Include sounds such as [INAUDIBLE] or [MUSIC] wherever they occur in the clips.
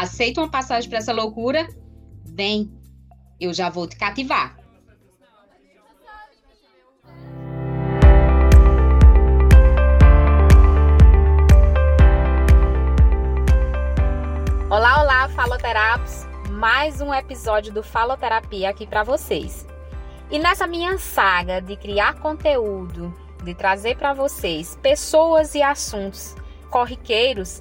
Aceita uma passagem para essa loucura? Vem, eu já vou te cativar. Olá, olá, faloterapos! Mais um episódio do Faloterapia aqui para vocês. E nessa minha saga de criar conteúdo, de trazer para vocês pessoas e assuntos corriqueiros,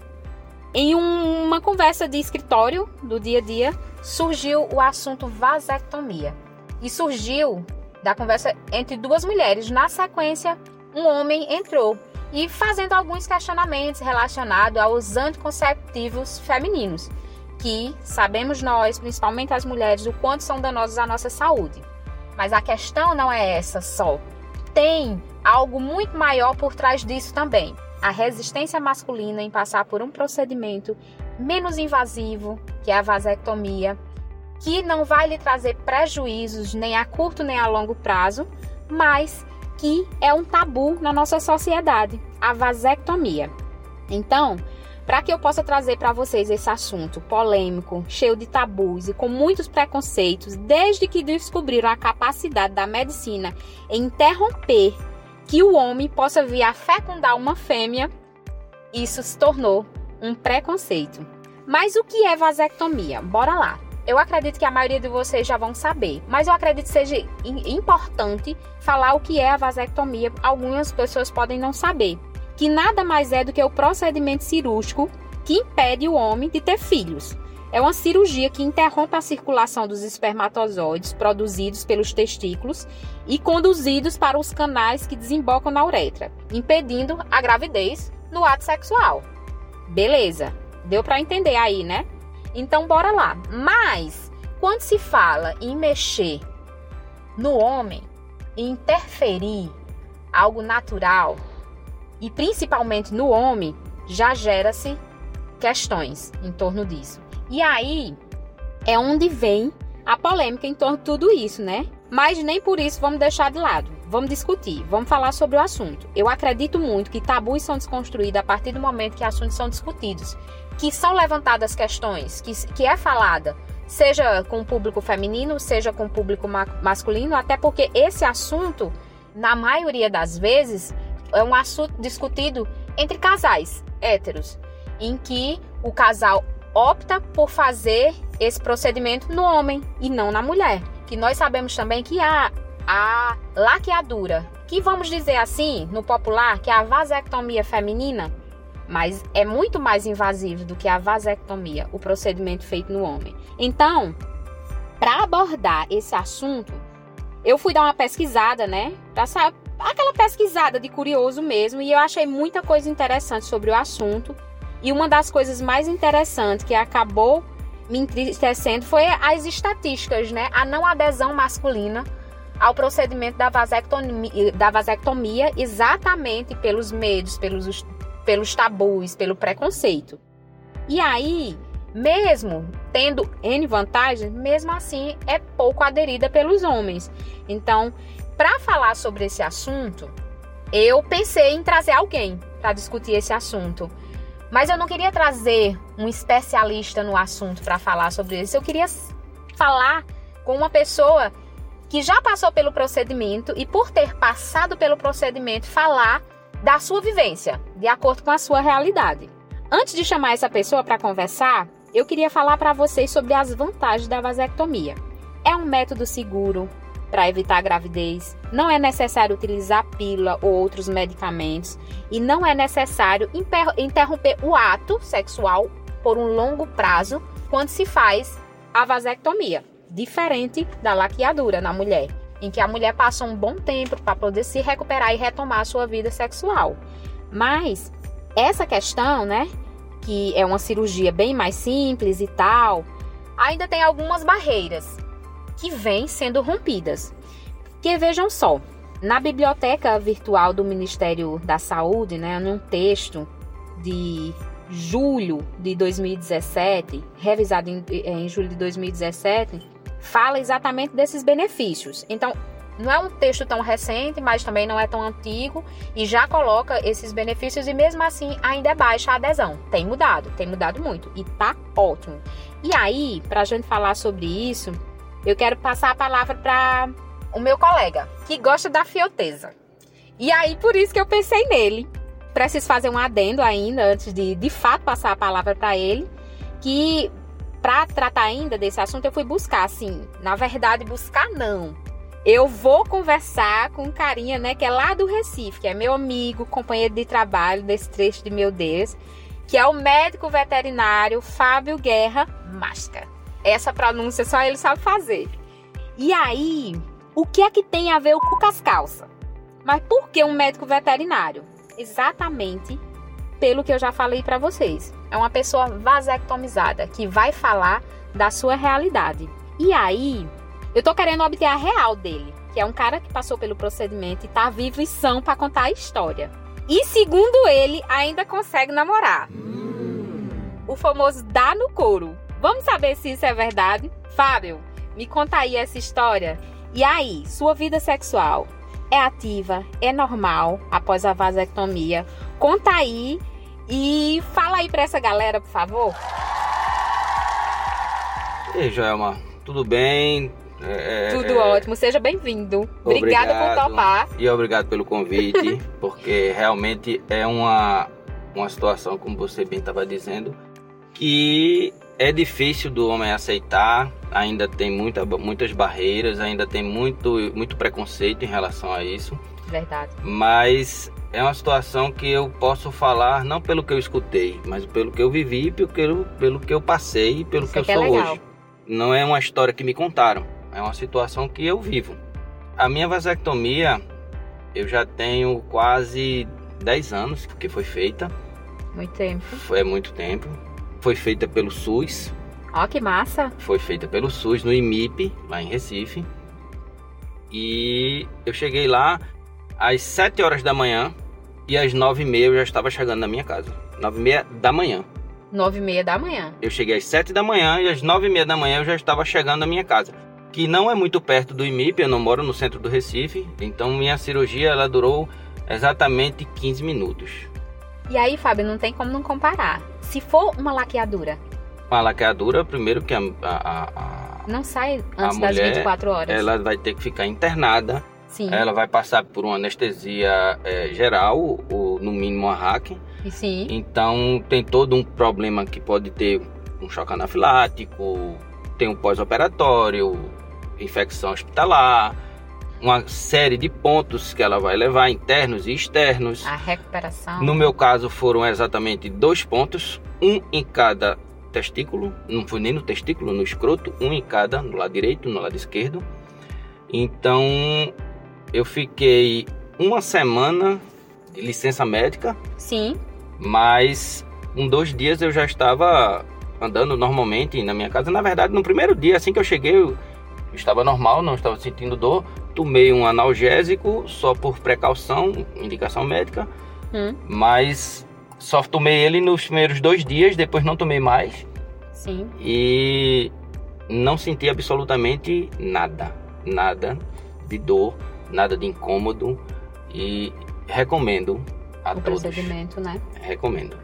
em um, uma conversa de escritório do dia a dia, surgiu o assunto vasectomia. E surgiu da conversa entre duas mulheres. Na sequência, um homem entrou e fazendo alguns questionamentos relacionados aos anticonceptivos femininos, que sabemos nós, principalmente as mulheres, o quanto são danosos à nossa saúde. Mas a questão não é essa só. Tem algo muito maior por trás disso também a resistência masculina em passar por um procedimento menos invasivo, que é a vasectomia, que não vai lhe trazer prejuízos nem a curto nem a longo prazo, mas que é um tabu na nossa sociedade, a vasectomia. Então, para que eu possa trazer para vocês esse assunto polêmico, cheio de tabus e com muitos preconceitos, desde que descobriram a capacidade da medicina em interromper que o homem possa vir a fecundar uma fêmea, isso se tornou um preconceito. Mas o que é vasectomia? Bora lá. Eu acredito que a maioria de vocês já vão saber, mas eu acredito que seja importante falar o que é a vasectomia. Algumas pessoas podem não saber. Que nada mais é do que o procedimento cirúrgico que impede o homem de ter filhos. É uma cirurgia que interrompe a circulação dos espermatozoides produzidos pelos testículos e conduzidos para os canais que desembocam na uretra, impedindo a gravidez no ato sexual. Beleza, deu para entender aí, né? Então bora lá. Mas quando se fala em mexer no homem, interferir algo natural e principalmente no homem, já gera-se questões em torno disso. E aí é onde vem a polêmica em torno de tudo isso, né? Mas nem por isso vamos deixar de lado. Vamos discutir, vamos falar sobre o assunto. Eu acredito muito que tabus são desconstruídos a partir do momento que assuntos são discutidos, que são levantadas questões, que, que é falada, seja com o público feminino, seja com o público ma masculino, até porque esse assunto, na maioria das vezes, é um assunto discutido entre casais héteros, em que o casal opta por fazer esse procedimento no homem e não na mulher. Que nós sabemos também que há a laqueadura, que vamos dizer assim, no popular, que é a vasectomia feminina, mas é muito mais invasivo do que a vasectomia, o procedimento feito no homem. Então, para abordar esse assunto, eu fui dar uma pesquisada, né? Pra saber, aquela pesquisada de curioso mesmo, e eu achei muita coisa interessante sobre o assunto. E uma das coisas mais interessantes que acabou me entristecendo foi as estatísticas, né? A não adesão masculina ao procedimento da vasectomia, da vasectomia exatamente pelos medos, pelos, pelos tabus, pelo preconceito. E aí, mesmo tendo N vantagens, mesmo assim é pouco aderida pelos homens. Então, para falar sobre esse assunto, eu pensei em trazer alguém para discutir esse assunto. Mas eu não queria trazer um especialista no assunto para falar sobre isso. Eu queria falar com uma pessoa que já passou pelo procedimento e, por ter passado pelo procedimento, falar da sua vivência, de acordo com a sua realidade. Antes de chamar essa pessoa para conversar, eu queria falar para vocês sobre as vantagens da vasectomia. É um método seguro, para evitar a gravidez. Não é necessário utilizar pílula ou outros medicamentos e não é necessário interromper o ato sexual por um longo prazo quando se faz a vasectomia, diferente da laqueadura na mulher, em que a mulher passa um bom tempo para poder se recuperar e retomar a sua vida sexual. Mas essa questão, né, que é uma cirurgia bem mais simples e tal, ainda tem algumas barreiras que vêm sendo rompidas. Que vejam só, na biblioteca virtual do Ministério da Saúde, né, num texto de julho de 2017, revisado em, em julho de 2017, fala exatamente desses benefícios. Então, não é um texto tão recente, mas também não é tão antigo e já coloca esses benefícios e mesmo assim ainda é baixa a adesão. Tem mudado, tem mudado muito e tá ótimo. E aí, para a gente falar sobre isso, eu quero passar a palavra para o meu colega, que gosta da fioteza. E aí, por isso que eu pensei nele. Preciso fazer um adendo ainda, antes de de fato passar a palavra para ele, que para tratar ainda desse assunto, eu fui buscar, assim, na verdade, buscar não. Eu vou conversar com um carinha, né, que é lá do Recife, que é meu amigo, companheiro de trabalho desse trecho de meu Deus, que é o médico veterinário Fábio Guerra Masca. Essa pronúncia só ele sabe fazer. E aí, o que é que tem a ver o com as calças? Mas por que um médico veterinário? Exatamente pelo que eu já falei para vocês. É uma pessoa vasectomizada que vai falar da sua realidade. E aí, eu tô querendo obter a real dele, que é um cara que passou pelo procedimento e tá vivo e são para contar a história. E segundo ele, ainda consegue namorar. O famoso dá no couro. Vamos saber se isso é verdade? Fábio, me conta aí essa história e aí, sua vida sexual é ativa, é normal após a vasectomia? Conta aí e fala aí para essa galera, por favor. E aí, Joelma, tudo bem? É, é tudo é... ótimo, seja bem-vindo. Obrigada por topar. E obrigado pelo convite, [LAUGHS] porque realmente é uma, uma situação, como você bem estava dizendo, que é difícil do homem aceitar, ainda tem muita, muitas barreiras, ainda tem muito, muito preconceito em relação a isso. Verdade. Mas é uma situação que eu posso falar não pelo que eu escutei, mas pelo que eu vivi, pelo que eu, pelo que eu passei, pelo isso que eu que é sou é hoje. Não é uma história que me contaram, é uma situação que eu vivo. A minha vasectomia, eu já tenho quase 10 anos que foi feita. Muito tempo. Foi muito tempo foi feita pelo SUS. Ó, oh, que massa! Foi feita pelo SUS no IMIP, lá em Recife. E eu cheguei lá às 7 horas da manhã e às 9 e meia eu já estava chegando na minha casa. 9 e meia da manhã. 9 e meia da manhã. Eu cheguei às 7 da manhã e às 9 e meia da manhã eu já estava chegando na minha casa. Que não é muito perto do IMIP, eu não moro no centro do Recife. Então minha cirurgia ela durou exatamente 15 minutos. E aí, Fábio, não tem como não comparar. Se for uma laqueadura. Uma laqueadura, primeiro que a. a, a não sai antes das mulher, 24 horas. Ela vai ter que ficar internada. Sim. Ela vai passar por uma anestesia é, geral, ou no mínimo uma hack. Sim. Então tem todo um problema que pode ter um choque anafilático, tem um pós-operatório, infecção hospitalar uma série de pontos que ela vai levar, internos e externos. A recuperação. No meu caso foram exatamente dois pontos, um em cada testículo, não foi nem no testículo, no escroto, um em cada, no lado direito, no lado esquerdo. Então eu fiquei uma semana de licença médica. Sim. Mas em dois dias eu já estava andando normalmente na minha casa. Na verdade, no primeiro dia, assim que eu cheguei, eu estava normal, não estava sentindo dor. Tomei um analgésico só por precaução, indicação médica, hum. mas só tomei ele nos primeiros dois dias, depois não tomei mais. Sim. E não senti absolutamente nada, nada de dor, nada de incômodo e recomendo a o todos. procedimento, né? Recomendo.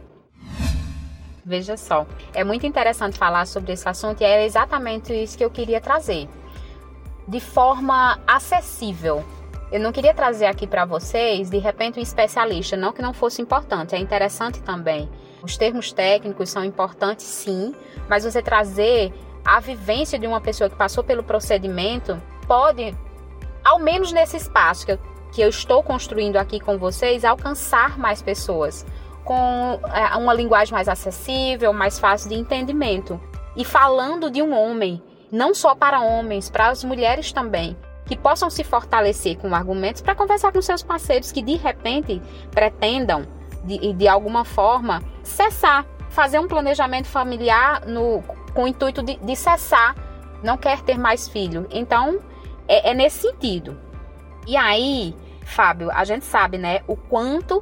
Veja só, é muito interessante falar sobre esse assunto e é exatamente isso que eu queria trazer de forma acessível. Eu não queria trazer aqui para vocês, de repente, um especialista, não que não fosse importante, é interessante também. Os termos técnicos são importantes, sim, mas você trazer a vivência de uma pessoa que passou pelo procedimento pode, ao menos nesse espaço que eu, que eu estou construindo aqui com vocês, alcançar mais pessoas com é, uma linguagem mais acessível, mais fácil de entendimento. E falando de um homem não só para homens, para as mulheres também, que possam se fortalecer com argumentos para conversar com seus parceiros que de repente pretendam, de, de alguma forma, cessar, fazer um planejamento familiar no, com o intuito de, de cessar, não quer ter mais filho. Então, é, é nesse sentido. E aí, Fábio, a gente sabe, né, o quanto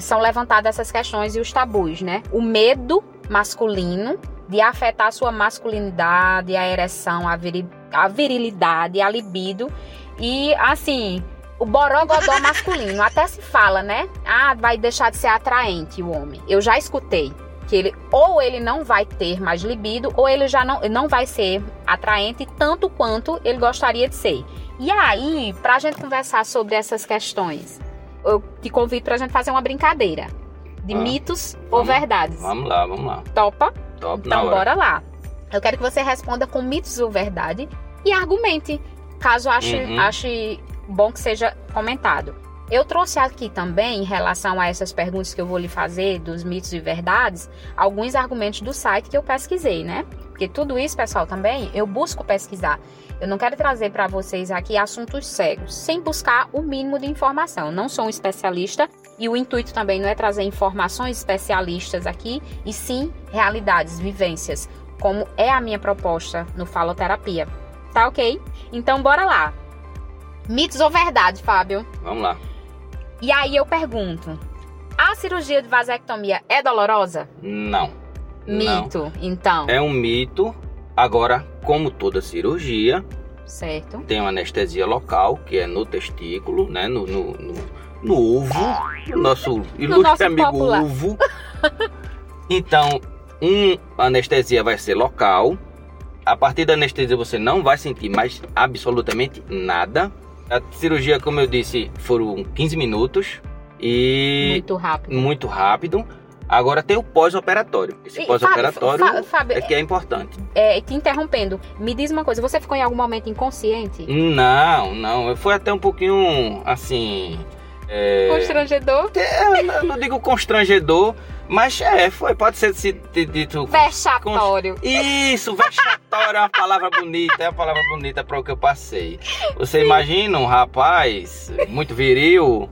são levantadas essas questões e os tabus, né? O medo masculino de afetar a sua masculinidade, a ereção, a, viril, a virilidade, a libido. E, assim, o borogodó masculino. [LAUGHS] Até se fala, né? Ah, vai deixar de ser atraente o homem. Eu já escutei que ele ou ele não vai ter mais libido ou ele já não, não vai ser atraente tanto quanto ele gostaria de ser. E aí, pra gente conversar sobre essas questões, eu te convido pra gente fazer uma brincadeira de ah, mitos vamos, ou verdades. Vamos lá, vamos lá. Topa? Top, então bora lá. Eu quero que você responda com mitos ou verdade e argumente, caso ache, uhum. ache bom que seja comentado. Eu trouxe aqui também, em relação a essas perguntas que eu vou lhe fazer, dos mitos e verdades, alguns argumentos do site que eu pesquisei, né? Porque tudo isso, pessoal, também eu busco pesquisar. Eu não quero trazer para vocês aqui assuntos cegos, sem buscar o mínimo de informação. Eu não sou um especialista e o intuito também não é trazer informações especialistas aqui, e sim realidades, vivências, como é a minha proposta no Faloterapia. Tá ok? Então bora lá. Mitos ou verdade, Fábio? Vamos lá. E aí eu pergunto: a cirurgia de vasectomia é dolorosa? Não. Mito, não. então. É um mito. Agora, como toda cirurgia, certo. tem uma anestesia local, que é no testículo, né? No, no, no, no ovo. Nosso ilustre nosso amigo popular. ovo. Então, um anestesia vai ser local. A partir da anestesia você não vai sentir mais absolutamente nada. A cirurgia, como eu disse, foram 15 minutos e muito rápido. Muito rápido. Agora tem o pós-operatório. Esse pós-operatório é que é importante. É, te interrompendo, me diz uma coisa, você ficou em algum momento inconsciente? Não, não. Foi até um pouquinho assim. É... Constrangedor? É, eu não digo constrangedor, mas é, foi, pode ser dito. Vexatório. Isso, vexatório é uma palavra bonita, é uma palavra bonita para o que eu passei. Você Sim. imagina um rapaz muito viril,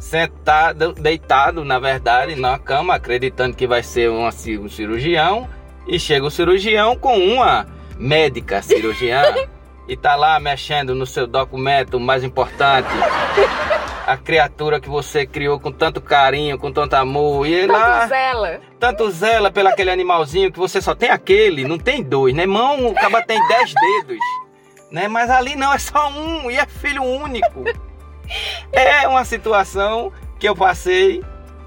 sentado, deitado, na verdade, na cama, acreditando que vai ser um, um cirurgião, e chega o cirurgião com uma médica cirurgiã. E tá lá mexendo no seu documento mais importante [LAUGHS] a criatura que você criou com tanto carinho, com tanto amor. E tanto lá, zela. Tanto zela pelo aquele animalzinho que você só tem aquele, não tem dois, né? Mão, o caba tem dez dedos. Né? Mas ali não, é só um e é filho único. [LAUGHS] É uma situação que eu passei,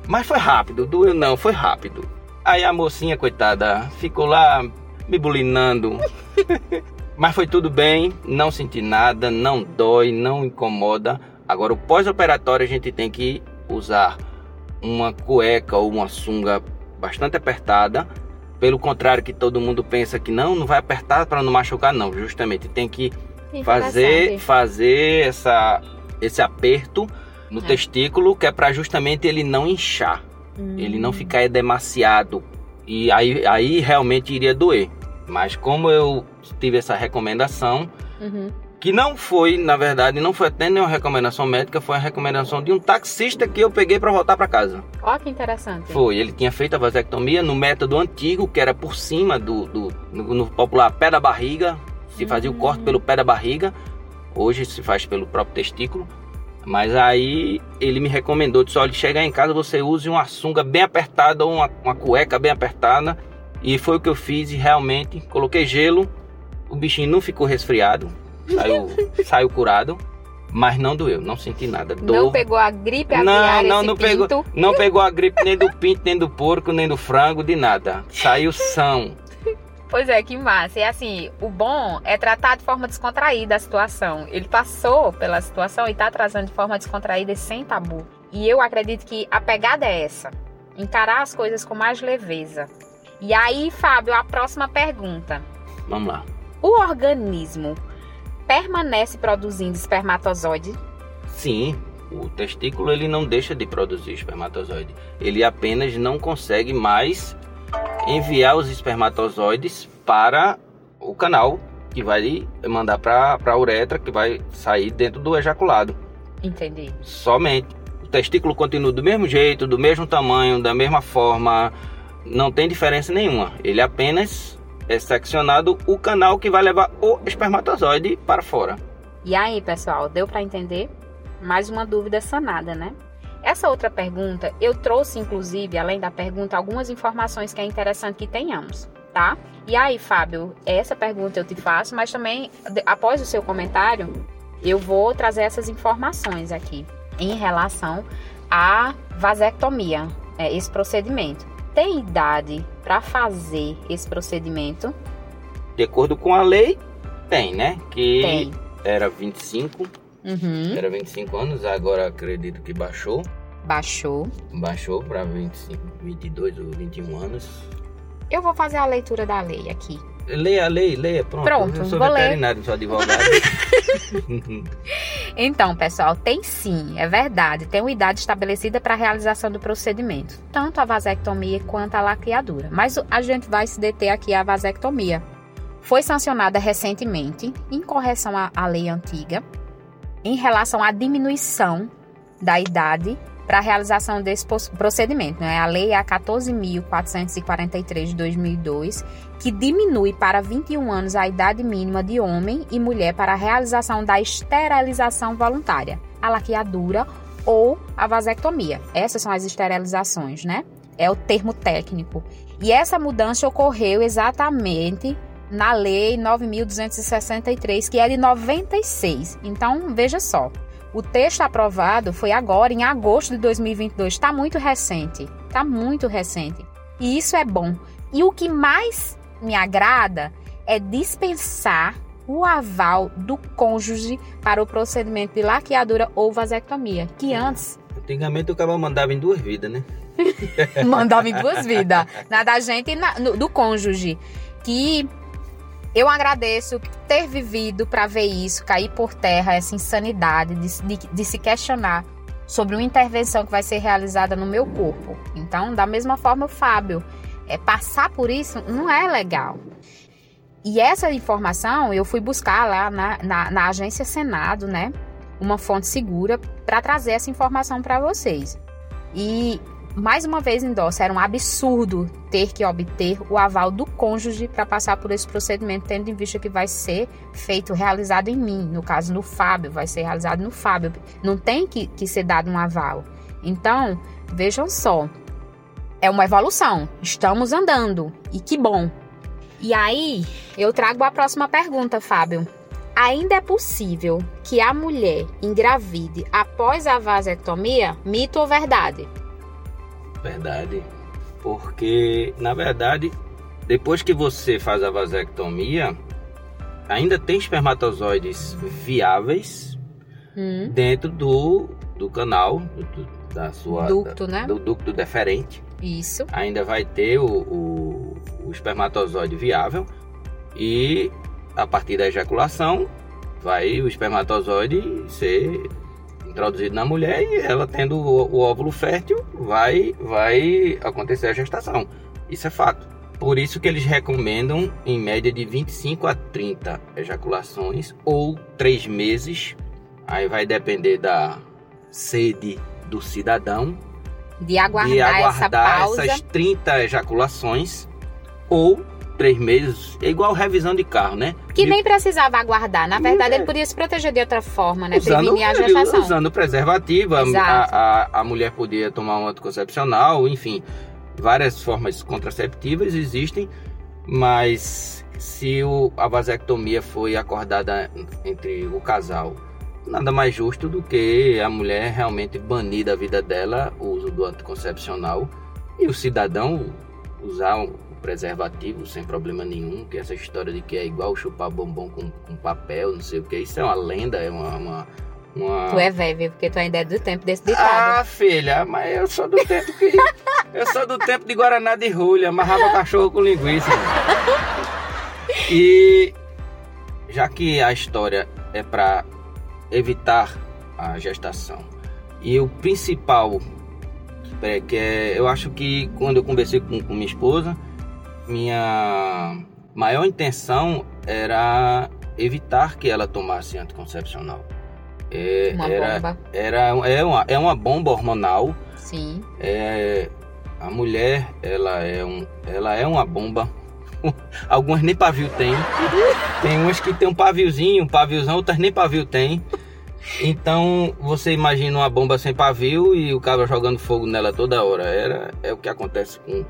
mas foi rápido, doeu não, foi rápido. Aí a mocinha, coitada, ficou lá me bulinando. [LAUGHS] mas foi tudo bem, não senti nada, não dói, não incomoda Agora, o pós-operatório a gente tem que usar uma cueca ou uma sunga bastante apertada. Pelo contrário, que todo mundo pensa que não, não vai apertar para não machucar, não. Justamente tem que fazer, fazer essa, esse aperto no é. testículo, que é para justamente ele não inchar, hum. ele não ficar demasiado. E aí, aí realmente iria doer. Mas como eu tive essa recomendação, uhum que não foi, na verdade, não foi até nenhuma recomendação médica, foi a recomendação de um taxista que eu peguei para voltar para casa. Ó, que interessante. Foi, ele tinha feito a vasectomia no método antigo, que era por cima do, do no, no popular pé da barriga, se fazia o hum. corte pelo pé da barriga, hoje se faz pelo próprio testículo. Mas aí ele me recomendou, disse, olha, chegar em casa você use uma sunga bem apertada ou uma, uma cueca bem apertada. E foi o que eu fiz e realmente coloquei gelo, o bichinho não ficou resfriado, saiu, [LAUGHS] saiu curado. Mas não doeu, não senti nada. Dor. Não pegou a gripe aviária, não, não, não pegou, não pegou a gripe nem do pinto, nem do porco, nem do frango, de nada. Saiu são. [LAUGHS] Pois é, que massa. E assim, o bom é tratar de forma descontraída a situação. Ele passou pela situação e está trazendo de forma descontraída e sem tabu. E eu acredito que a pegada é essa: encarar as coisas com mais leveza. E aí, Fábio, a próxima pergunta. Vamos lá. O organismo permanece produzindo espermatozoide? Sim, o testículo ele não deixa de produzir espermatozoide. Ele apenas não consegue mais enviar os espermatozoides para o canal que vai mandar para a uretra, que vai sair dentro do ejaculado. Entendi. Somente. O testículo continua do mesmo jeito, do mesmo tamanho, da mesma forma, não tem diferença nenhuma. Ele apenas é seccionado o canal que vai levar o espermatozoide para fora. E aí, pessoal, deu para entender? Mais uma dúvida sanada, né? Essa outra pergunta, eu trouxe inclusive, além da pergunta, algumas informações que é interessante que tenhamos, tá? E aí, Fábio, essa pergunta eu te faço, mas também após o seu comentário, eu vou trazer essas informações aqui em relação à vasectomia, é, esse procedimento. Tem idade para fazer esse procedimento? De acordo com a lei, tem, né? Que tem. era 25 Uhum. Era 25 anos, agora acredito que baixou. Baixou. Baixou para 25, 22 ou 21 anos. Eu vou fazer a leitura da lei aqui. Leia a lei, leia, pronto. Pronto, eu sou vou veterinário, ler. sou advogado. [LAUGHS] então, pessoal, tem sim, é verdade. Tem uma idade estabelecida para a realização do procedimento, tanto a vasectomia quanto a laqueadura. Mas a gente vai se deter aqui à vasectomia. Foi sancionada recentemente, em correção à, à lei antiga, em relação à diminuição da idade para a realização desse procedimento. Né? A lei é a 14.443 de 2002, que diminui para 21 anos a idade mínima de homem e mulher para a realização da esterilização voluntária, a laqueadura ou a vasectomia. Essas são as esterilizações, né? É o termo técnico. E essa mudança ocorreu exatamente na Lei 9.263, que é de 96. Então, veja só. O texto aprovado foi agora, em agosto de 2022. Está muito recente. Está muito recente. E isso é bom. E o que mais me agrada é dispensar o aval do cônjuge para o procedimento de laqueadura ou vasectomia, que antes. Antigamente o cara mandava em duas vidas, né? [LAUGHS] mandava em duas vidas. Na da gente e na, no, do cônjuge. Que eu agradeço ter vivido para ver isso cair por terra, essa insanidade de, de, de, se questionar sobre uma intervenção que vai ser realizada no meu corpo. Então, da mesma forma, o Fábio, é, passar por isso não é legal. E essa informação eu fui buscar lá na, na, na agência Senado, né? Uma fonte segura para trazer essa informação para vocês. E mais uma vez endossa, era um absurdo ter que obter o aval do cônjuge para passar por esse procedimento, tendo em vista que vai ser feito, realizado em mim, no caso no Fábio, vai ser realizado no Fábio. Não tem que, que ser dado um aval. Então, vejam só, é uma evolução, estamos andando, e que bom. E aí, eu trago a próxima pergunta, Fábio. Ainda é possível que a mulher engravide após a vasectomia? Mito ou verdade? Verdade. Porque, na verdade, depois que você faz a vasectomia, ainda tem espermatozoides viáveis hum. dentro do, do canal, do, da sua. Ducto, da, né? Do ducto deferente. Isso. Ainda vai ter o, o, o espermatozoide viável e a partir da ejaculação vai o espermatozoide ser introduzido na mulher e ela tendo o, o óvulo fértil, vai, vai acontecer a gestação. Isso é fato. Por isso que eles recomendam em média de 25 a 30 ejaculações ou 3 meses. Aí vai depender da sede do cidadão. De aguardar, de aguardar essa pausa. essas 30 ejaculações ou três meses, é igual revisão de carro, né? Que nem precisava aguardar. Na verdade, é. ele podia se proteger de outra forma, né? Usando, Prevenir a gestação. Usando preservativo, a, a, a, mulher podia tomar um anticoncepcional, enfim. Várias formas contraceptivas existem, mas se o, a vasectomia foi acordada entre o casal, nada mais justo do que a mulher realmente banir da vida dela o uso do anticoncepcional e o cidadão usar preservativo sem problema nenhum, que essa história de que é igual chupar bombom com, com papel, não sei o que, isso é uma lenda, é uma, uma, uma... Tu é velho, porque tu ainda é do tempo desse ditado. Ah, filha, mas eu sou do tempo que. eu sou do tempo de Guaraná de Rulha, amarrava cachorro com linguiça. E já que a história é para evitar a gestação, e o principal é que é, eu acho que quando eu conversei com, com minha esposa, minha maior intenção era evitar que ela tomasse anticoncepcional. É, uma era, bomba. Era, é, uma, é uma bomba hormonal. Sim. É, a mulher, ela é, um, ela é uma bomba [LAUGHS] Algumas nem pavio tem. Tem umas que tem um paviozinho, um paviozão, outras nem pavio tem. Então você imagina uma bomba sem pavio e o cara jogando fogo nela toda hora. Era, é o que acontece com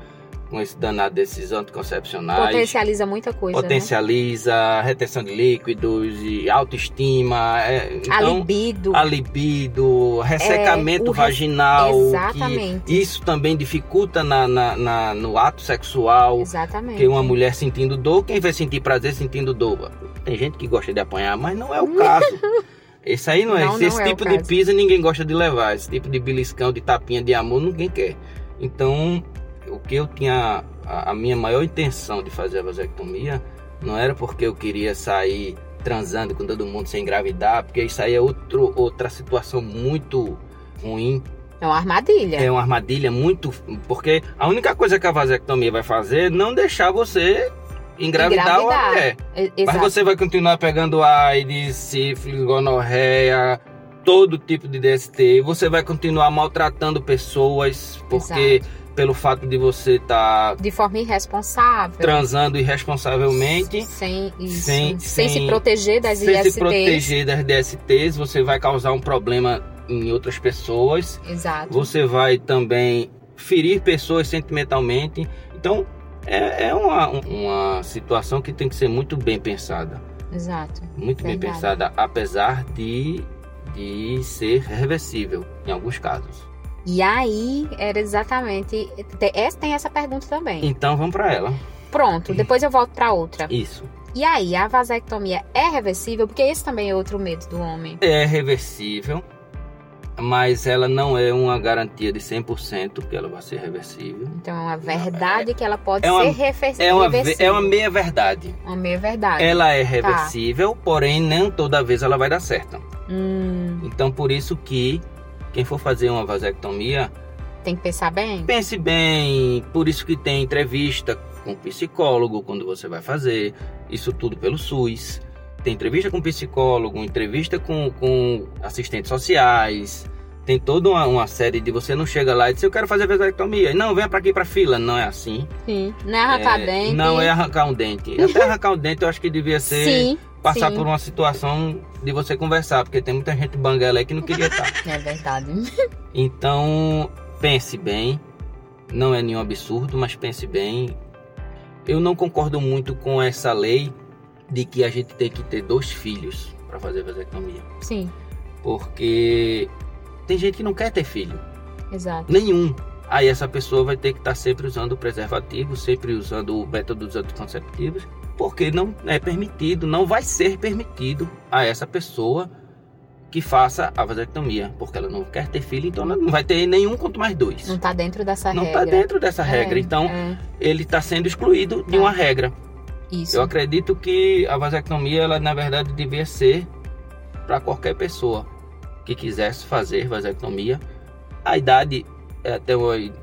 com esse danado desses anticoncepcionais. Potencializa muita coisa. Né? Potencializa né? retenção de líquidos, e autoestima. É, então, a libido. A libido, ressecamento é, vaginal. Exatamente. isso também dificulta na, na, na, no ato sexual. Exatamente. Porque uma mulher sentindo dor, quem vai sentir prazer sentindo dor? Tem gente que gosta de apanhar, mas não é o caso. [LAUGHS] Esse aí não é. Não, esse, não esse é tipo de pisa ninguém gosta de levar. Esse tipo de beliscão, de tapinha de amor, ninguém quer. Então, o que eu tinha a, a, minha maior intenção de fazer a vasectomia não era porque eu queria sair transando com todo mundo sem engravidar, porque isso aí é outro, outra situação muito ruim. É uma armadilha. É uma armadilha muito. Porque a única coisa que a vasectomia vai fazer é não deixar você engravidar, engravidar. uma mulher. Mas você vai continuar pegando AIDS, sífilis, gonorreia, todo tipo de DST. Você vai continuar maltratando pessoas, porque. Exato pelo fato de você estar. Tá de forma irresponsável. Transando irresponsavelmente. Sem, isso, sem, sem, sem se proteger das sem. Sem se proteger das DSTs, você vai causar um problema em outras pessoas. Exato. Você vai também ferir pessoas sentimentalmente. Então, é, é uma, uma situação que tem que ser muito bem pensada. Exato. Muito Verdade. bem pensada, apesar de, de ser reversível em alguns casos. E aí era exatamente. Tem essa pergunta também. Então vamos para ela. Pronto, depois eu volto para outra. Isso. E aí, a vasectomia é reversível? Porque esse também é outro medo do homem. É reversível, mas ela não é uma garantia de 100% que ela vai ser reversível. Então é uma verdade é, que ela pode é uma, ser reversível. É uma, é uma meia verdade. Uma meia verdade. Ela é tá. reversível, tá. porém nem toda vez ela vai dar certo. Hum. Então por isso que quem for fazer uma vasectomia tem que pensar bem. Pense bem, por isso que tem entrevista com psicólogo quando você vai fazer, isso tudo pelo SUS. Tem entrevista com psicólogo, entrevista com, com assistentes sociais, tem toda uma, uma, série de você não chega lá e diz eu quero fazer vasectomia. Não, venha para aqui para fila, não é assim. Sim, não é arrancar é, dente. Não é arrancar um dente. [LAUGHS] Até arrancar um dente eu acho que devia ser Sim passar Sim. por uma situação de você conversar, porque tem muita gente banguela aí que não queria [LAUGHS] estar. É verdade. Então, pense bem. Não é nenhum absurdo, mas pense bem. Eu não concordo muito com essa lei de que a gente tem que ter dois filhos para fazer vasectomia. Sim. Porque tem gente que não quer ter filho. Exato. Nenhum. Aí essa pessoa vai ter que estar sempre usando o preservativo, sempre usando o métodos anticonceptivos porque não é permitido, não vai ser permitido a essa pessoa que faça a vasectomia, porque ela não quer ter filho, então não vai ter nenhum quanto mais dois. Não está dentro dessa não regra. Não está dentro dessa é, regra, então é. ele está sendo excluído de é. uma regra. Isso. Eu acredito que a vasectomia, ela na verdade devia ser para qualquer pessoa que quisesse fazer vasectomia. A idade é até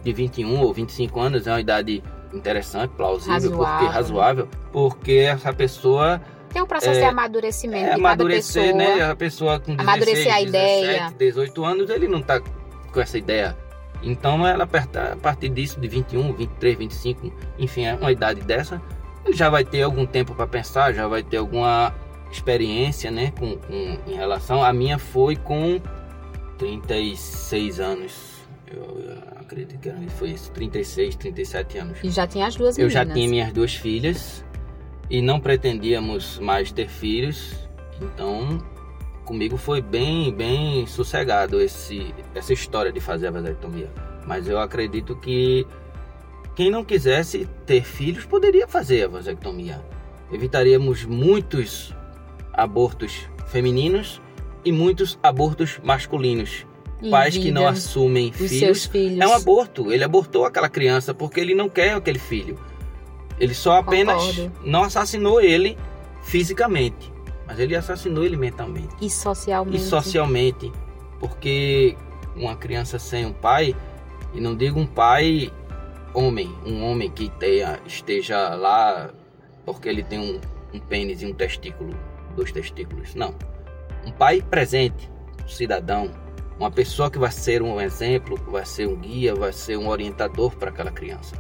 de 21 ou 25 anos é uma idade interessante, plausível, razoável. porque razoável, porque essa pessoa tem um processo é, de amadurecimento é, de amadurecer, cada pessoa. né? A pessoa com 16, amadurecer a 17, ideia. 18 anos, ele não tá com essa ideia. Então, ela a partir disso, de 21, 23, 25, enfim, é uma idade dessa, ele já vai ter algum tempo para pensar, já vai ter alguma experiência, né, com, com, em relação. A minha foi com 36 anos eu acredito que foi isso, 36, 37 anos. E já tinha as duas meninas? Eu já tinha minhas duas filhas e não pretendíamos mais ter filhos, então comigo foi bem, bem sossegado esse, essa história de fazer a vasectomia. Mas eu acredito que quem não quisesse ter filhos poderia fazer a vasectomia. Evitaríamos muitos abortos femininos e muitos abortos masculinos pais que não assumem filhos, filhos, é um aborto. Ele abortou aquela criança porque ele não quer aquele filho. Ele só apenas Concordo. não assassinou ele fisicamente, mas ele assassinou ele mentalmente. E socialmente. E socialmente, porque uma criança sem um pai, e não digo um pai homem, um homem que tenha, esteja lá porque ele tem um, um pênis e um testículo, dois testículos, não. Um pai presente, um cidadão, uma pessoa que vai ser um exemplo, vai ser um guia, vai ser um orientador para aquela criança.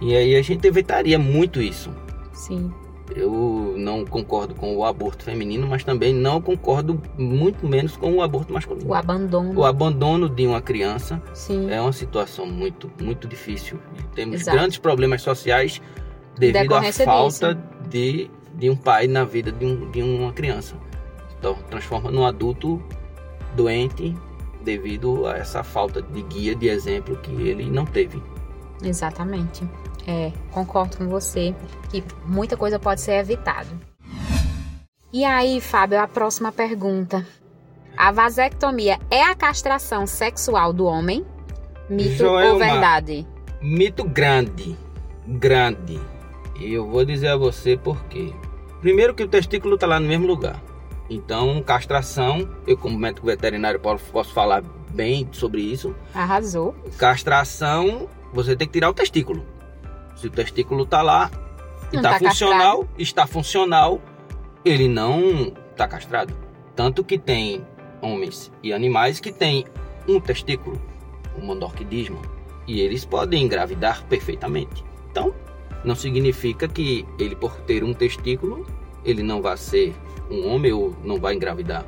E aí a gente evitaria muito isso. Sim. Eu não concordo com o aborto feminino, mas também não concordo muito menos com o aborto masculino. O abandono. O abandono de uma criança Sim. é uma situação muito, muito difícil. Temos Exato. grandes problemas sociais devido à falta de, de um pai na vida de, um, de uma criança. Então, transforma num adulto doente devido a essa falta de guia, de exemplo que ele não teve. Exatamente. É, concordo com você que muita coisa pode ser evitada. E aí, Fábio, a próxima pergunta. A vasectomia é a castração sexual do homem? Mito Joelma, ou verdade? Mito grande. Grande. E eu vou dizer a você por quê. Primeiro que o testículo está lá no mesmo lugar. Então, castração, eu como médico veterinário posso falar bem sobre isso. Arrasou. Castração, você tem que tirar o testículo. Se o testículo está lá e está tá funcional, castrado. está funcional, ele não está castrado. Tanto que tem homens e animais que têm um testículo, o monorquidismo, e eles podem engravidar perfeitamente. Então, não significa que ele por ter um testículo, ele não vai ser um homem ou não vai engravidar.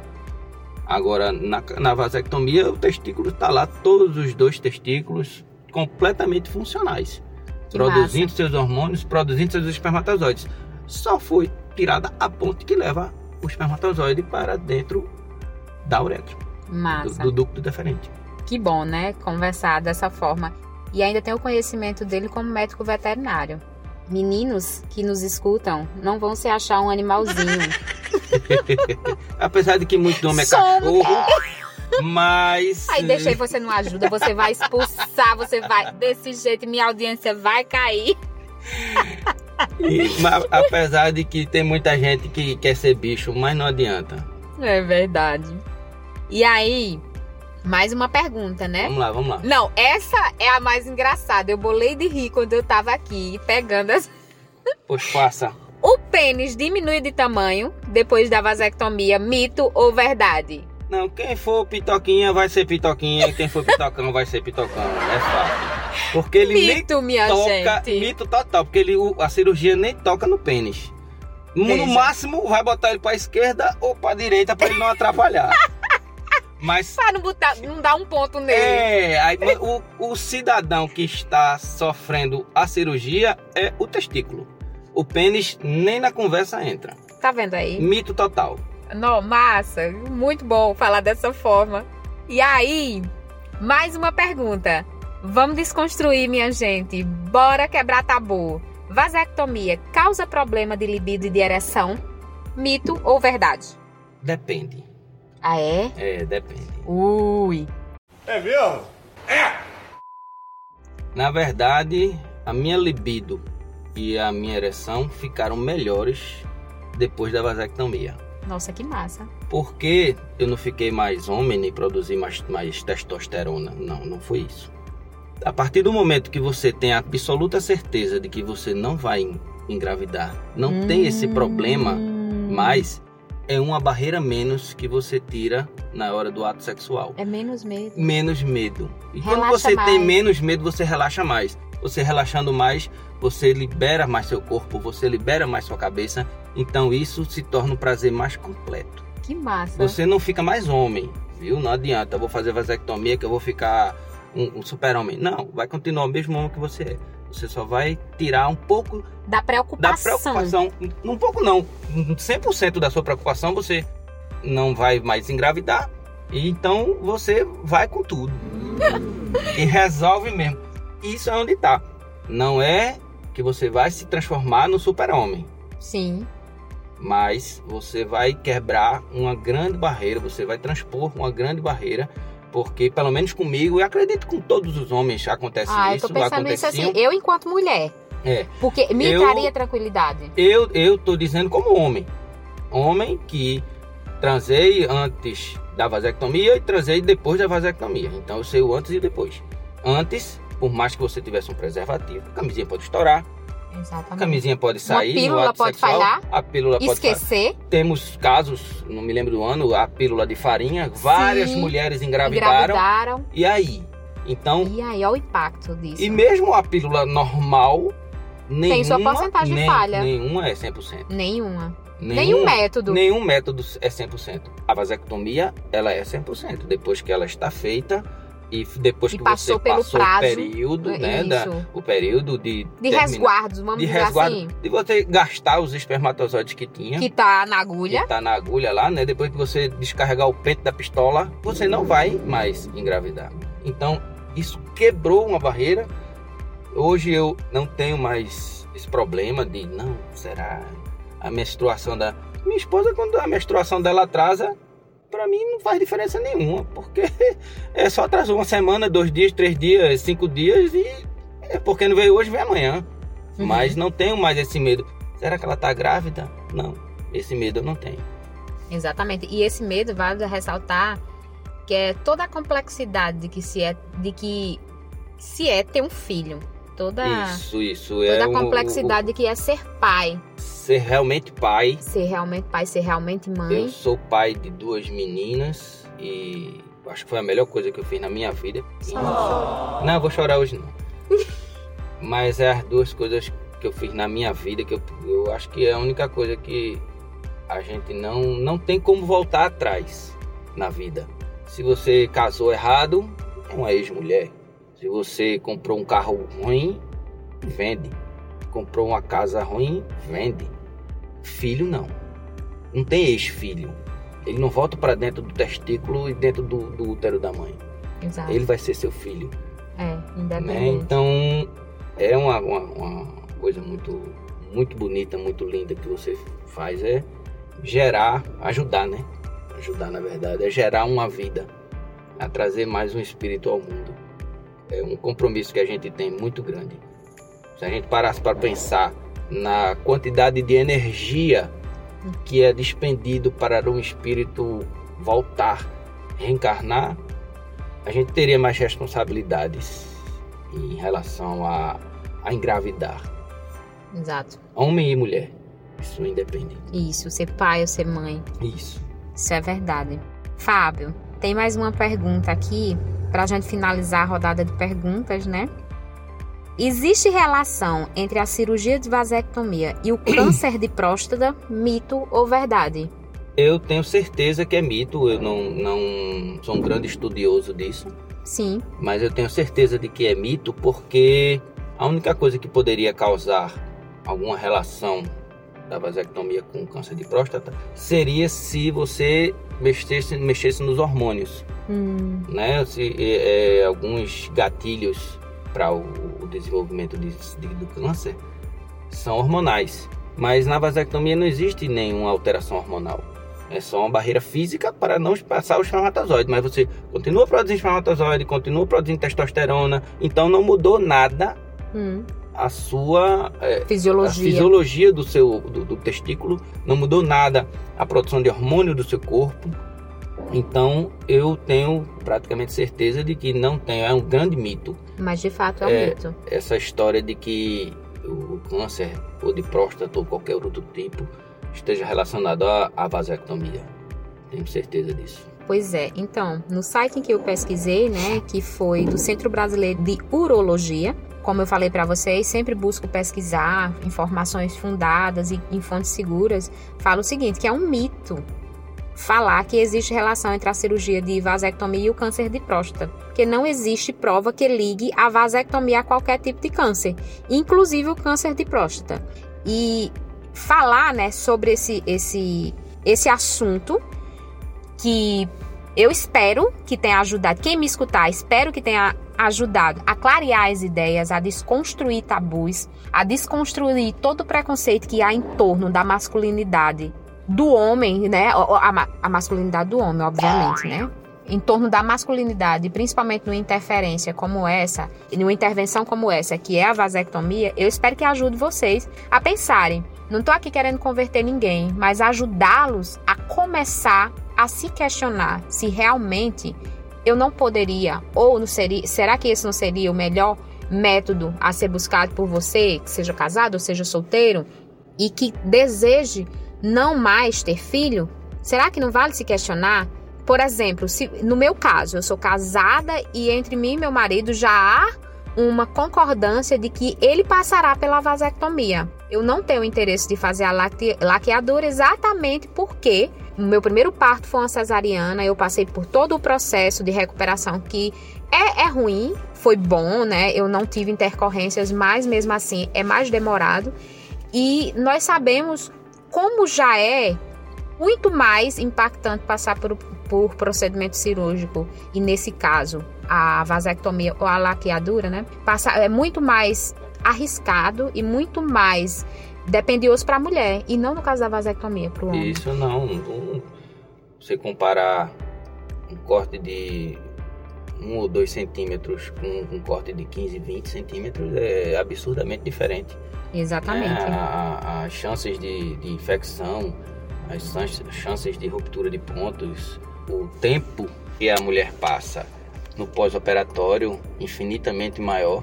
Agora, na, na vasectomia, o testículo está lá, todos os dois testículos completamente funcionais. Que produzindo massa. seus hormônios, produzindo seus espermatozoides. Só foi tirada a ponte que leva o espermatozoide para dentro da uretra. Massa. Do, do ducto deferente. Que bom, né? Conversar dessa forma. E ainda tem o conhecimento dele como médico veterinário. Meninos que nos escutam não vão se achar um animalzinho. [LAUGHS] Apesar de que muito nome é cachorro. Mas. Aí deixei você não ajuda, você vai expulsar, você vai. Desse jeito, minha audiência vai cair. E, mas, apesar de que tem muita gente que quer ser bicho, mas não adianta. É verdade. E aí, mais uma pergunta, né? Vamos lá, vamos lá. Não, essa é a mais engraçada. Eu bolei de rir quando eu tava aqui pegando as. Pois passa. O pênis diminui de tamanho depois da vasectomia, mito ou verdade? Não, quem for pitoquinha vai ser pitoquinha, quem for pitocão vai ser pitocão. É fácil. Porque ele mito, nem minha toca, gente. mito total, porque ele, a cirurgia nem toca no pênis. No máximo vai botar ele para esquerda ou para direita para ele não atrapalhar. [LAUGHS] Mas para não botar, não dar um ponto nele. É, aí, o, o cidadão que está sofrendo a cirurgia é o testículo. O pênis nem na conversa entra. Tá vendo aí? Mito total. Não, massa, muito bom falar dessa forma. E aí, mais uma pergunta. Vamos desconstruir, minha gente. Bora quebrar tabu. Vasectomia causa problema de libido e de ereção? Mito ou verdade? Depende. Ah, é? É, depende. Ui. É mesmo? É! Na verdade, a minha libido e a minha ereção ficaram melhores depois da vasectomia. Nossa, que massa. Porque eu não fiquei mais homem nem produzi mais, mais testosterona. Não, não foi isso. A partir do momento que você tem a absoluta certeza de que você não vai engravidar, não hum... tem esse problema hum. mais, é uma barreira menos que você tira na hora do ato sexual. É menos medo. Menos medo. E relaxa quando você mais. tem menos medo, você relaxa mais. Você relaxando mais, você libera mais seu corpo, você libera mais sua cabeça. Então isso se torna um prazer mais completo. Que massa. Você não fica mais homem, viu? Não adianta, eu vou fazer vasectomia que eu vou ficar um, um super-homem. Não, vai continuar o mesmo homem que você é. Você só vai tirar um pouco da preocupação. Da preocupação. Um pouco não. 100% da sua preocupação você não vai mais engravidar. E então você vai com tudo. [LAUGHS] e resolve mesmo. Isso é onde está. Não é que você vai se transformar no super-homem. Sim. Mas você vai quebrar uma grande barreira, você vai transpor uma grande barreira porque, pelo menos comigo, eu acredito que com todos os homens acontece ah, isso. Eu tô pensando isso assim, eu enquanto mulher. É. Porque me eu, traria tranquilidade. Eu, eu tô dizendo como homem. Homem que transei antes da vasectomia e transei depois da vasectomia. Então eu sei o antes e depois. Antes, por mais que você tivesse um preservativo, a camisinha pode estourar, Exatamente. A camisinha pode sair. Uma pílula pode sexual, falhar. A pílula esquecer. Pode Temos casos, não me lembro do ano, a pílula de farinha. Várias Sim, mulheres engravidaram. engravidaram. E aí? Então. E aí, olha o impacto disso. E mesmo a pílula normal, Nenhuma, Tem sua porcentagem nem, falha. Nenhuma é 100%. Nenhuma. Nenhum, Nenhum método. Nenhum método é 100%. A vasectomia, ela é 100%. Depois que ela está feita e depois E que passou você pelo passou prazo. o período, né, Isso. da, o período de De terminar- resguardos, vamos de dizer resguardo, assim. de você gastar os espermatozoides que tinha, Que tá na agulha. que tá na agulha lá, né? Depois que você descarregar o pente da pistola, você não vai mais engravidar. Então, isso quebrou uma barreira. Hoje eu não tenho mais esse problema de, não, será a menstruação da minha esposa quando a menstruação dela atrasa, pra mim não faz diferença nenhuma, porque [LAUGHS] é só atrasou uma semana, dois dias, três dias, cinco dias e é porque não veio hoje, vem amanhã. Uhum. Mas não tenho mais esse medo. Será que ela tá grávida? Não, esse medo eu não tenho. Exatamente. E esse medo vale ressaltar que é toda a complexidade de que se é de que se é ter um filho. Toda Isso, isso. toda é a complexidade de que é ser pai, ser realmente pai. ser realmente pai, ser realmente Eu mãe. sou pai de duas meninas e acho que foi a melhor coisa que eu fiz na minha vida. Não, eu vou chorar hoje não. [LAUGHS] Mas é as duas coisas que eu fiz na minha vida que eu, eu acho que é a única coisa que a gente não, não tem como voltar atrás na vida. Se você casou errado, é uma ex-mulher. Se você comprou um carro ruim, vende. Comprou uma casa ruim, vende. Filho não. Não tem ex-filho. Ele não volta para dentro do testículo e dentro do, do útero da mãe. Exato. Ele vai ser seu filho. É, Né? independente. Então é uma, uma, uma coisa muito, muito bonita, muito linda que você faz é gerar, ajudar, né? Ajudar na verdade, é gerar uma vida, a trazer mais um espírito ao mundo. É um compromisso que a gente tem muito grande. Se a gente parasse para pensar na quantidade de energia que é despendido para um espírito voltar, reencarnar, a gente teria mais responsabilidades em relação a, a engravidar. Exato. Homem e mulher. Isso é independente. Isso, ser pai ou ser mãe. Isso. Isso é verdade. Fábio, tem mais uma pergunta aqui pra gente finalizar a rodada de perguntas, né? Existe relação entre a cirurgia de vasectomia e o câncer de próstata, mito ou verdade? Eu tenho certeza que é mito, eu não, não sou um grande estudioso disso, Sim. mas eu tenho certeza de que é mito porque a única coisa que poderia causar alguma relação da vasectomia com o câncer de próstata seria se você mexesse, mexesse nos hormônios. Hum, né? Se, é, alguns gatilhos para o, o desenvolvimento de, de- do câncer são hormonais. Mas na vasectomia não existe nenhuma alteração hormonal. É só uma barreira física para não passar o espermatozoide. Mas você continua produzindo espermatozoide, continua produzindo testosterona. Então não mudou nada hum. A sua é, a Fisiologia. fisiologia do seu do, do testículo não mudou nada a produção de hormônio do seu corpo então eu tenho praticamente certeza de que não tem é um grande mito Mas de fato é um É. mito. essa história de que o câncer ou de próstata ou qualquer outro tipo esteja relacionado à, à vasectomia tenho certeza disso Pois é, então, no site em que eu pesquisei, né, que foi do Centro Brasileiro de Urologia, como eu falei para vocês, sempre busco pesquisar informações fundadas e em fontes seguras. Fala o seguinte, que é um mito falar que existe relação entre a cirurgia de vasectomia e o câncer de próstata, porque não existe prova que ligue a vasectomia a qualquer tipo de câncer, inclusive o câncer de próstata. E falar, né, sobre esse esse esse assunto que eu espero que tenha ajudado, quem me escutar, espero que tenha ajudado a clarear as ideias, a desconstruir tabus, a desconstruir todo o preconceito que há em torno da masculinidade do homem, né? A, a- masculinidade do homem, obviamente, né? Em torno da masculinidade, principalmente numa interferência como essa, e numa intervenção como essa, que é a vasectomia, eu espero que ajude vocês a pensarem. Não estou aqui querendo converter ninguém, mas ajudá-los a começar a se questionar se realmente eu não poderia, ou não seria, será que esse não seria o melhor método a ser buscado por você, que seja casado ou seja solteiro, e que deseje não mais ter filho? Será que não vale se questionar? Por exemplo, se no meu caso, eu sou casada e entre mim e meu marido já há uma concordância de que ele passará pela vasectomia. Eu não tenho interesse de fazer a laqueadura exatamente porque meu primeiro parto foi uma cesariana, eu passei por todo o processo de recuperação que é, é ruim, foi bom, né? Eu não tive intercorrências, mas mesmo assim é mais demorado. E nós sabemos como já é muito mais impactante passar por, por procedimento cirúrgico e nesse caso a vasectomia ou a laqueadura, né? Passa, é muito mais arriscado e muito mais dependioso para a mulher e não no caso da vasectomia para o homem. Isso não, não. Você comparar um corte de 1 ou 2 centímetros com um corte de 15, 20 centímetros é absurdamente diferente. Exatamente. É, as chances de, de infecção, as chances de ruptura de pontos, o tempo que a mulher passa no pós-operatório infinitamente maior.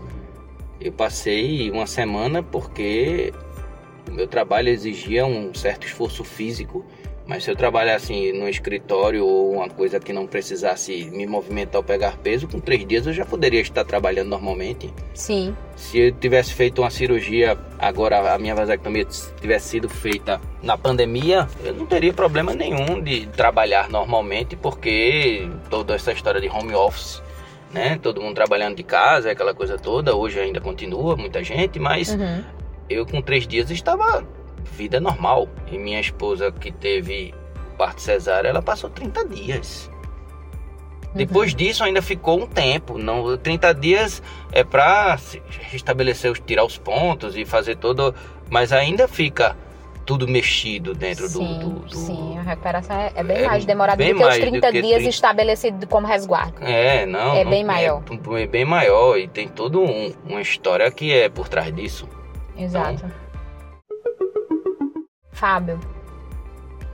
Eu passei uma semana porque o meu trabalho exigia um certo esforço físico mas se eu trabalhasse no escritório ou uma coisa que não precisasse me movimentar ou pegar peso, com três dias eu já poderia estar trabalhando normalmente. Sim. Se eu tivesse feito uma cirurgia, agora a minha vasectomia tivesse sido feita na pandemia, eu não teria problema nenhum de trabalhar normalmente, porque toda essa história de home office né? Todo mundo trabalhando de casa, aquela coisa toda. Hoje ainda continua muita gente, mas uhum. Eu com três dias estava vida normal. E minha esposa que teve parto cesárea, ela passou 30 dias. Uhum. Depois disso ainda ficou um tempo, não 30 dias é para restabelecer, tirar os pontos e fazer todo, mas ainda fica tudo mexido dentro sim, do, do, do, Sim, a recuperação é, é bem é mais demorada do que os 30 que dias 30... estabelecido como resguardo. É, não. É não, bem maior. É, é, bem maior e tem toda um, uma história que é por trás disso. Exato. Então, Fábio,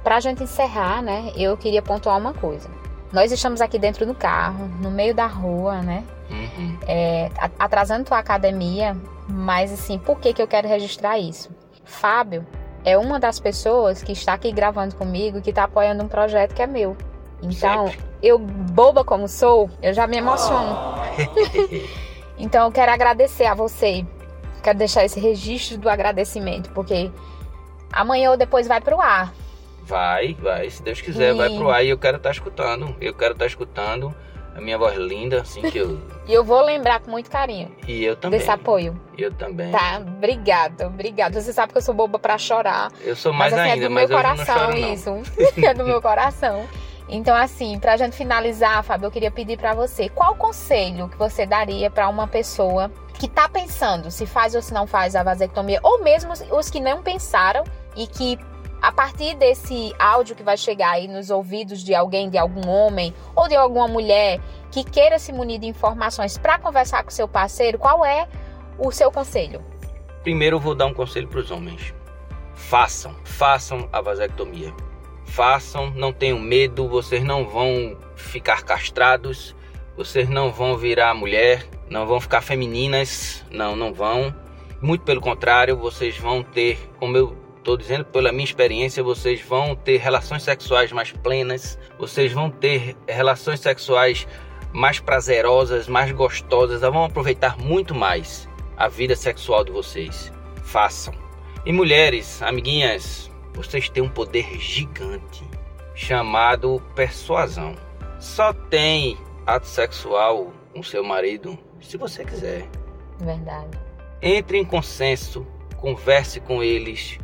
para a gente encerrar, né, eu queria pontuar uma coisa. Nós estamos aqui dentro do carro, no meio da rua, né? Uhum. É, atrasando tua academia, mas assim, por que, que eu quero registrar isso? Fábio é uma das pessoas que está aqui gravando comigo, que está apoiando um projeto que é meu. Então, Sempre. eu, boba como sou, eu já me emociono. [LAUGHS] então, eu quero agradecer a você. Quero deixar esse registro do agradecimento, porque Amanhã ou depois vai pro ar. Vai, vai. Se Deus quiser, e... vai pro ar e eu quero estar tá escutando. Eu quero estar tá escutando a minha voz linda, assim que eu. [LAUGHS] e eu vou lembrar com muito carinho. E eu também. Desse apoio. Eu também. Tá, obrigada, obrigada. Você sabe que eu sou boba pra chorar. Eu sou mais mas, assim, ainda, é do meu coração choro, isso. [LAUGHS] é do meu coração. Então, assim, pra gente finalizar, Fábio, eu queria pedir para você, qual conselho que você daria para uma pessoa que tá pensando se faz ou se não faz a vasectomia, ou mesmo os que não pensaram e que a partir desse áudio que vai chegar aí nos ouvidos de alguém, de algum homem ou de alguma mulher que queira se munir de informações para conversar com seu parceiro, qual é o seu conselho? Primeiro eu vou dar um conselho para os homens. Façam, façam a vasectomia. Façam, não tenham medo, vocês não vão ficar castrados, vocês não vão virar mulher, não vão ficar femininas, não, não vão. Muito pelo contrário, vocês vão ter, como eu estou dizendo pela minha experiência, vocês vão ter relações sexuais mais plenas, vocês vão ter relações sexuais mais prazerosas, mais gostosas, vão aproveitar muito mais a vida sexual de vocês. Façam. E mulheres, amiguinhas, vocês têm um poder gigante chamado persuasão. Só tem ato sexual com seu marido se você quiser. Verdade. Entre em consenso, converse com eles,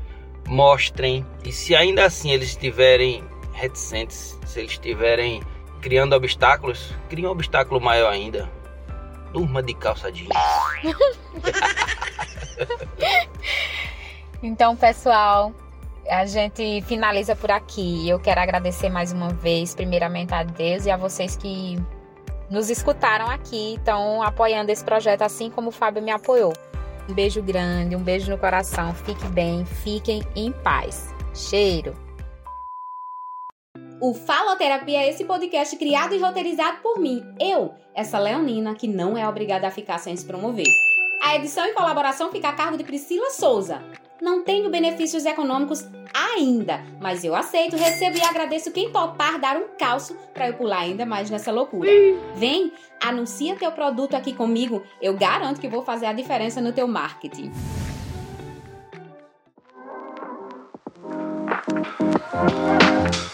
mostrem e se ainda assim eles estiverem reticentes, se eles estiverem criando obstáculos, crie um obstáculo maior ainda. Durma de calça jeans. [LAUGHS] então, pessoal, a gente finaliza por aqui. Eu quero agradecer mais uma vez, primeiramente a Deus e a vocês que nos escutaram aqui, estão apoiando esse projeto assim como o Fábio me apoiou. Um beijo grande, um beijo no coração. Fique bem, fiquem em paz. Cheiro. O Faloterapia é esse podcast criado e roteirizado por mim, eu, essa leonina que não é obrigada a ficar sem se promover. A edição e colaboração fica a cargo de Priscila Souza. Não tenho benefícios econômicos ainda, mas eu aceito, recebo e agradeço quem topar dar um calço para eu pular ainda mais nessa loucura. Vem, anuncia teu produto aqui comigo, eu garanto que vou fazer a diferença no teu marketing. Música